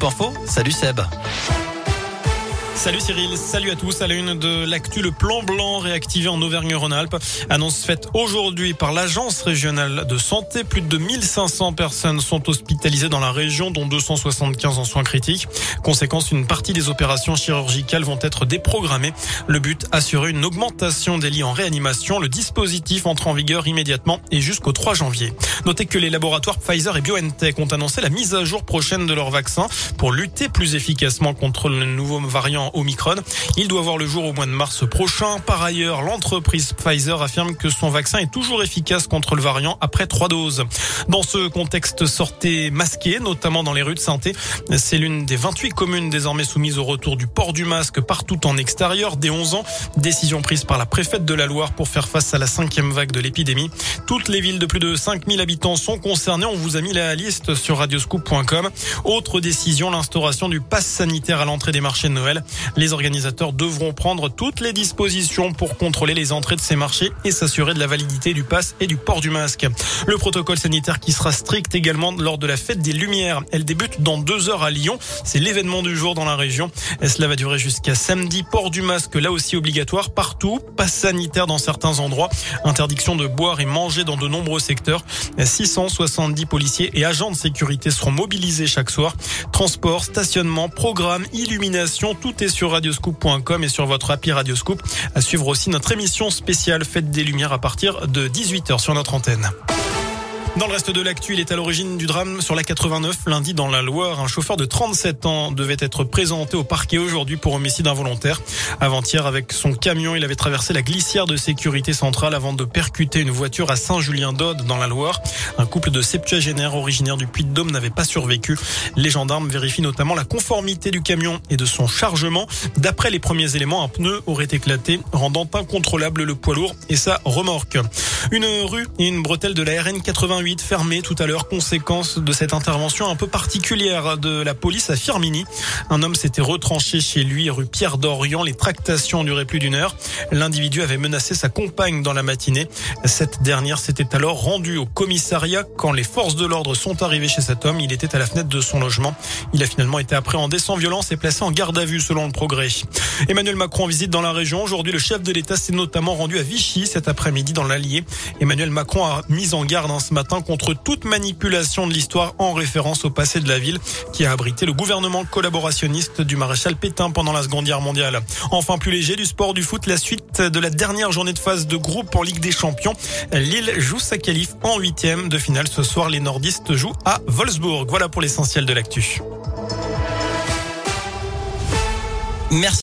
Scoop Info. Salut Seb. Salut Cyril, salut à tous. À la une de l'actu, le plan blanc réactivé en Auvergne-Rhône-Alpes. Annonce faite aujourd'hui par l'Agence régionale de santé. Plus de 1500 personnes sont hospitalisées dans la région, dont 275 en soins critiques. Conséquence, une partie des opérations chirurgicales vont être déprogrammées. Le but, assurer une augmentation des lits en réanimation. Le dispositif entre en vigueur immédiatement et jusqu'au 3 janvier. Notez que les laboratoires Pfizer et BioNTech ont annoncé la mise à jour prochaine de leur vaccin pour lutter plus efficacement contre le nouveau variant Il doit voir le jour au mois de mars prochain. Par ailleurs, l'entreprise Pfizer affirme que son vaccin est toujours efficace contre le variant après trois doses. Dans ce contexte, sortez masqué, notamment dans les rues de Santé. C'est l'une des 28 communes désormais soumises au retour du port du masque partout en extérieur dès 11 ans. Décision prise par la préfète de la Loire pour faire face à la cinquième vague de l'épidémie. Toutes les villes de plus de 5000 habitants sont concernées. On vous a mis la liste sur radioscoop.com. Autre décision, l'instauration du pass sanitaire à l'entrée des marchés de Noël. Les organisateurs devront prendre toutes les dispositions pour contrôler les entrées de ces marchés et s'assurer de la validité du pass et du port du masque. Le protocole sanitaire qui sera strict également lors de la fête des Lumières. Elle débute dans deux heures à Lyon. C'est l'événement du jour dans la région. Et cela va durer jusqu'à samedi. Port du masque là aussi obligatoire partout. Passe sanitaire dans certains endroits. Interdiction de boire et manger dans de nombreux secteurs. 670 policiers et agents de sécurité seront mobilisés chaque soir. Transport, stationnement, programme, illumination, tout sur radioscoop.com et sur votre appli Radioscoop. À suivre aussi notre émission spéciale Fête des Lumières à partir de 18h sur notre antenne. Dans le reste de l'actu, il est à l'origine du drame sur la 89 lundi dans la Loire. Un chauffeur de 37 ans devait être présenté au parquet aujourd'hui pour homicide involontaire. Avant-hier, avec son camion, il avait traversé la glissière de sécurité centrale avant de percuter une voiture à Saint-Julien-d'Aude dans la Loire. Un couple de septuagénaires originaires du Puy-de-Dôme n'avait pas survécu. Les gendarmes vérifient notamment la conformité du camion et de son chargement. D'après les premiers éléments, un pneu aurait éclaté, rendant incontrôlable le poids lourd et sa remorque. Une rue et une bretelle de la RN 88 fermé tout à l'heure, conséquence de cette intervention un peu particulière de la police à Firmini. Un homme s'était retranché chez lui rue Pierre d'Orient. Les tractations duraient plus d'une heure. L'individu avait menacé sa compagne dans la matinée. Cette dernière s'était alors rendue au commissariat quand les forces de l'ordre sont arrivées chez cet homme. Il était à la fenêtre de son logement. Il a finalement été appréhendé sans violence et placé en garde à vue selon le progrès. Emmanuel Macron visite dans la région. Aujourd'hui, le chef de l'État s'est notamment rendu à Vichy cet après-midi dans l'Allier. Emmanuel Macron a mis en garde ce contre toute manipulation de l'histoire en référence au passé de la ville qui a abrité le gouvernement collaborationniste du maréchal Pétain pendant la Seconde Guerre mondiale. Enfin, plus léger du sport du foot, la suite de la dernière journée de phase de groupe en Ligue des Champions. Lille joue sa qualif en huitième de finale. Ce soir, les nordistes jouent à Wolfsburg. Voilà pour l'essentiel de l'actu. Merci.